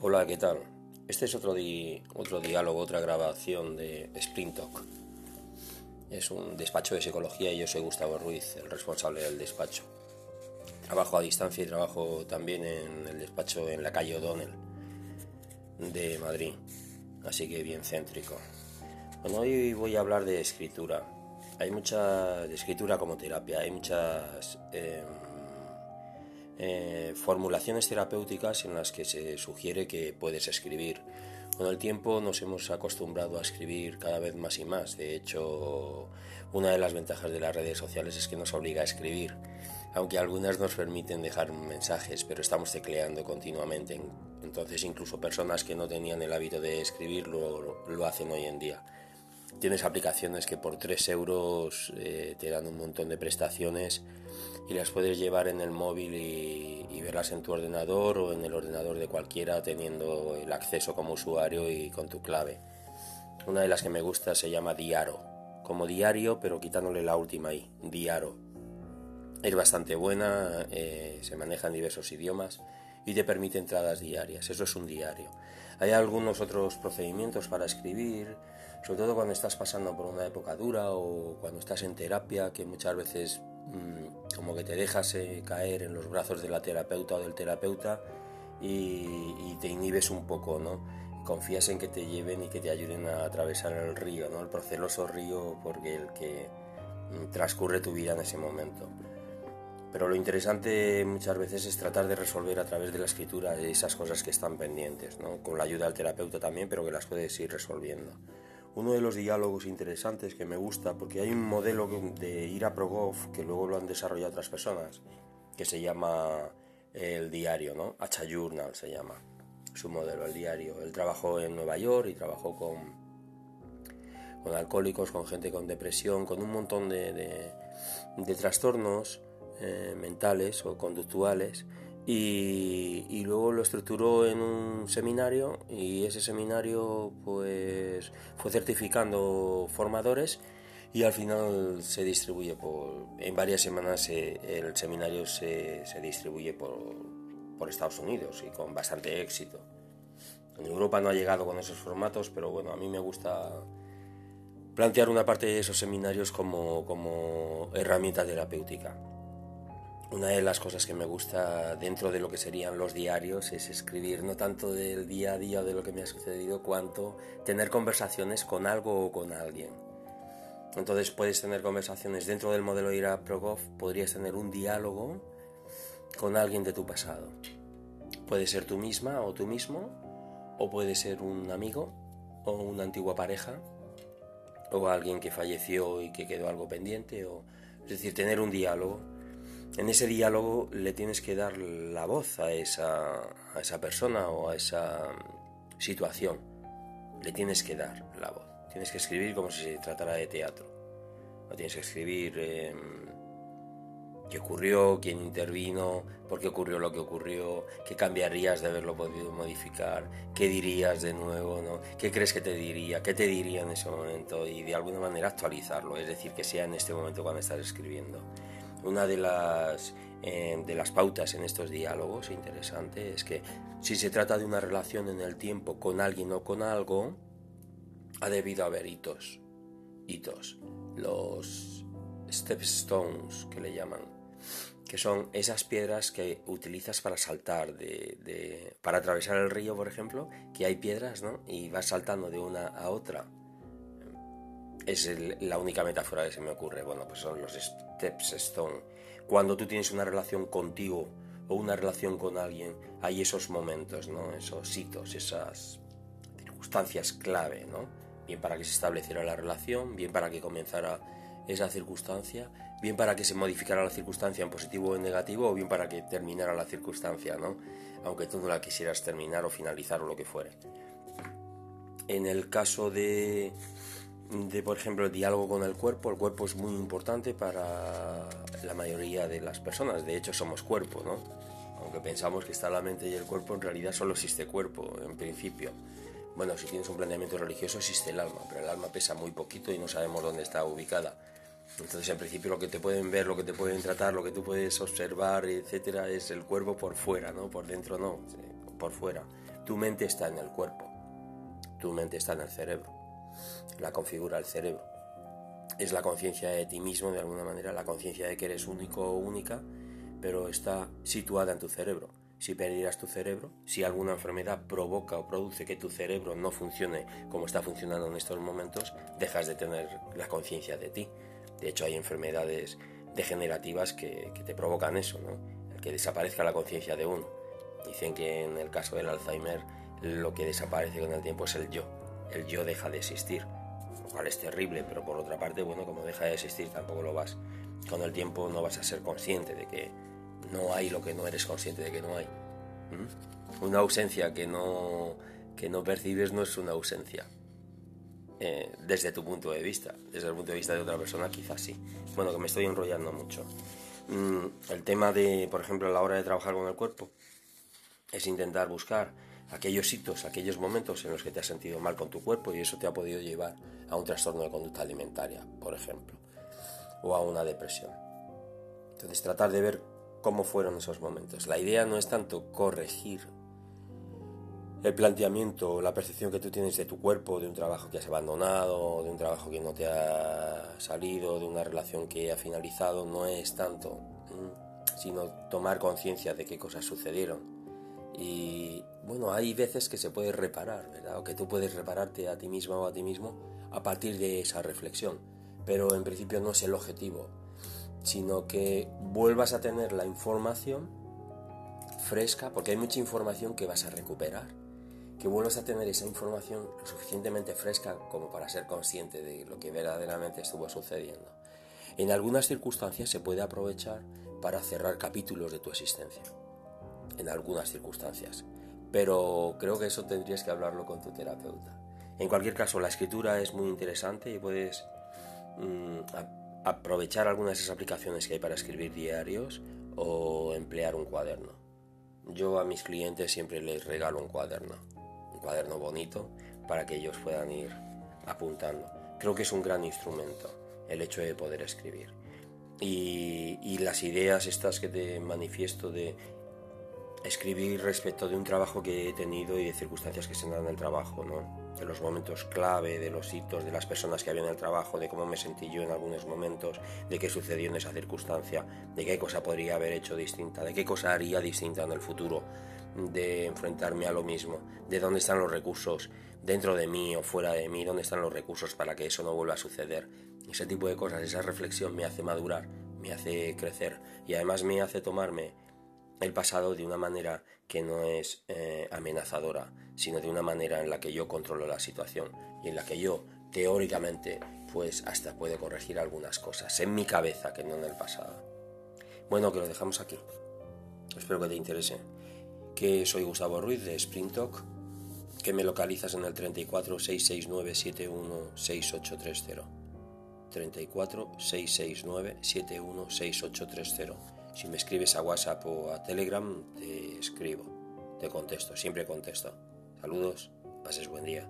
Hola, ¿qué tal? Este es otro, di otro diálogo, otra grabación de Sprint Talk. Es un despacho de psicología y yo soy Gustavo Ruiz, el responsable del despacho. Trabajo a distancia y trabajo también en el despacho en la calle O'Donnell de Madrid, así que bien céntrico. Bueno, hoy voy a hablar de escritura. Hay mucha escritura como terapia, hay muchas eh, eh, formulaciones terapéuticas en las que se sugiere que puedes escribir. Con el tiempo nos hemos acostumbrado a escribir cada vez más y más. De hecho, una de las ventajas de las redes sociales es que nos obliga a escribir, aunque algunas nos permiten dejar mensajes, pero estamos tecleando continuamente. Entonces incluso personas que no tenían el hábito de escribir lo, hacen hoy en día. Tienes aplicaciones que por 3 euros eh, te dan un montón de prestaciones y las puedes llevar en el móvil y, verlas en tu ordenador o en el ordenador de cualquiera teniendo el acceso como usuario y con tu clave. Una de las que me gusta se llama Diaro, como diario pero quitándole la última i, Diaro. Es bastante buena, eh, se maneja en diversos idiomas y te permite entradas diarias, eso es un diario. Hay algunos otros procedimientos para escribir, sobre todo cuando estás pasando por una época dura o cuando estás en terapia, que muchas veces Mm, como que te dejas eh, caer en los brazos de la terapeuta o del terapeuta y, te inhibes un poco, ¿no? Confías en que te lleven y que te ayuden a atravesar el río, ¿no? El proceloso río porque el que mm, transcurre tu vida en ese momento. Pero lo interesante muchas veces es tratar de resolver a través de la escritura esas cosas que están pendientes, ¿no? con la ayuda del terapeuta también, pero que las puedes ir resolviendo uno de los diálogos interesantes que me gusta, porque hay un modelo de Ira Progov que luego lo han desarrollado otras personas, que se llama el diario, ¿no? Hacha Journal se llama su modelo, el diario. Él trabajó en Nueva York y trabajó con, con alcohólicos, con gente con depresión, con un montón de, de, trastornos eh, mentales o conductuales y, luego lo estructuró en un seminario y ese seminario pues fue certificando formadores y al final se distribuye por en varias semanas el seminario se, se distribuye por, por, Estados Unidos y con bastante éxito. En Europa no ha llegado con esos formatos pero bueno a mí me gusta plantear una parte de esos seminarios como, como herramienta terapéutica una de las cosas que me gusta dentro de lo que serían los diarios es escribir no tanto del día a día de lo que me ha sucedido, cuanto tener conversaciones con algo o con alguien. Entonces puedes tener conversaciones dentro del modelo IRA Progov, podrías tener un diálogo con alguien de tu pasado. Puede ser tú misma o tú mismo, o puede ser un amigo o una antigua pareja, o alguien que falleció y que quedó algo pendiente, o, es decir, tener un diálogo en ese diálogo le tienes que dar la voz a esa, a esa persona o a esa situación. Le tienes que dar la voz. Tienes que escribir como si se tratara de teatro. No tienes que escribir eh, qué ocurrió, quién intervino, por qué ocurrió lo que ocurrió, qué cambiarías de haberlo podido modificar, qué dirías de nuevo, ¿no? qué crees que te diría, qué te diría en ese momento y de alguna manera actualizarlo, es decir, que sea en este momento cuando estás escribiendo. Una de las, eh, de las pautas en estos diálogos interesante es que si se trata de una relación en el tiempo con alguien o con algo, ha debido haber hitos. Hitos. Los stepstones que le llaman. Que son esas piedras que utilizas para saltar, de, para atravesar el río, por ejemplo, que hay piedras, ¿no? Y vas saltando de una a otra es la única metáfora que se me ocurre. Bueno, pues son los steps stone. Cuando tú tienes una relación contigo o una relación con alguien, hay esos momentos, ¿no? Esos hitos, esas circunstancias clave, ¿no? Bien para que se estableciera la relación, bien para que comenzara esa circunstancia, bien para que se modificara la circunstancia en positivo o en negativo, o bien para que terminara la circunstancia, ¿no? Aunque tú no la quisieras terminar o finalizar o lo que fuere. En el caso de de, por ejemplo, el diálogo con el cuerpo. El cuerpo es muy importante para la mayoría de las personas. De hecho, somos cuerpo, ¿no? Aunque pensamos que está la mente y el cuerpo, en realidad solo existe cuerpo, en principio. Bueno, si tienes un planeamiento religioso existe el alma, pero el alma pesa muy poquito y no sabemos dónde está ubicada. Entonces, en principio, lo que te pueden ver, lo que te pueden tratar, lo que tú puedes observar, etcétera, es el cuerpo por fuera, ¿no? Por dentro no, por fuera. Tu mente está en el cuerpo, tu mente está en el cerebro, la configura el cerebro. Es la conciencia de ti mismo, de alguna manera, la conciencia de que eres único o única, pero está situada en tu cerebro. Si perdieras tu cerebro, si alguna enfermedad provoca o produce que tu cerebro no funcione como está funcionando en estos momentos, dejas de tener la conciencia de ti. De hecho, hay enfermedades degenerativas que, te provocan eso, ¿no? Que desaparezca la conciencia de uno. Dicen que en el caso del Alzheimer lo que desaparece con el tiempo es el yo. El yo deja de existir, lo cual es terrible, pero por otra parte, bueno, como deja de existir tampoco lo vas. Con el tiempo no vas a ser consciente de que no hay lo que no eres consciente de que no hay. Una ausencia que no, que no percibes no es una ausencia. Eh, desde tu punto de vista, desde el punto de vista de otra persona quizás sí. Bueno, que me estoy enrollando mucho. Mm, el tema de, por ejemplo, a la hora de trabajar con el cuerpo, es intentar buscar aquellos hitos, aquellos momentos en los que te has sentido mal con tu cuerpo y eso te ha podido llevar a un trastorno de conducta alimentaria, por ejemplo, o a una depresión. Entonces tratar de ver cómo fueron esos momentos. La idea no es tanto corregir el planteamiento la percepción que tú tienes de tu cuerpo, de un trabajo que has abandonado, de un trabajo que no te ha salido, de una relación que ha finalizado, no es tanto, sino tomar conciencia de qué cosas sucedieron. Y bueno, hay veces que se puede reparar, ¿verdad? O que tú puedes repararte a ti misma o a ti mismo a partir de esa reflexión. Pero en principio no es el objetivo, sino que vuelvas a tener la información fresca, porque hay mucha información que vas a recuperar que vuelvas a tener esa información lo suficientemente fresca como para ser consciente de lo que verdaderamente estuvo sucediendo. En algunas circunstancias se puede aprovechar para cerrar capítulos de tu existencia. En algunas circunstancias. Pero creo que eso tendrías que hablarlo con tu terapeuta. En cualquier caso, la escritura es muy interesante y puedes mm, aprovechar algunas de esas aplicaciones que hay para escribir diarios o emplear un cuaderno. Yo a mis clientes siempre les regalo un cuaderno cuaderno bonito para que ellos puedan ir apuntando. Creo que es un gran instrumento el hecho de poder escribir. Y, y las ideas estas que te manifiesto de escribir respecto de un trabajo que he tenido y de circunstancias que se dan en el trabajo, ¿no? de los momentos clave, de los hitos, de las personas que había en el trabajo, de cómo me sentí yo en algunos momentos, de qué sucedió en esa circunstancia, de qué cosa podría haber hecho distinta, de qué cosa haría distinta en el futuro, de enfrentarme a lo mismo, de dónde están los recursos dentro de mí o fuera de mí, dónde están los recursos para que eso no vuelva a suceder. Ese tipo de cosas, esa reflexión me hace madurar, me hace crecer y además me hace tomarme el pasado de una manera que no es eh, amenazadora, sino de una manera en la que yo controlo la situación y en la que yo, teóricamente, pues hasta puedo corregir algunas cosas en mi cabeza que no en el pasado. Bueno, que lo dejamos aquí. Espero que te interese. Que soy Gustavo Ruiz de Spring Talk, que me localizas en el 34 669 716830. 34 669 716830 si me escribes a WhatsApp o a Telegram, te escribo, te contesto, siempre contesto. Saludos, pases buen día.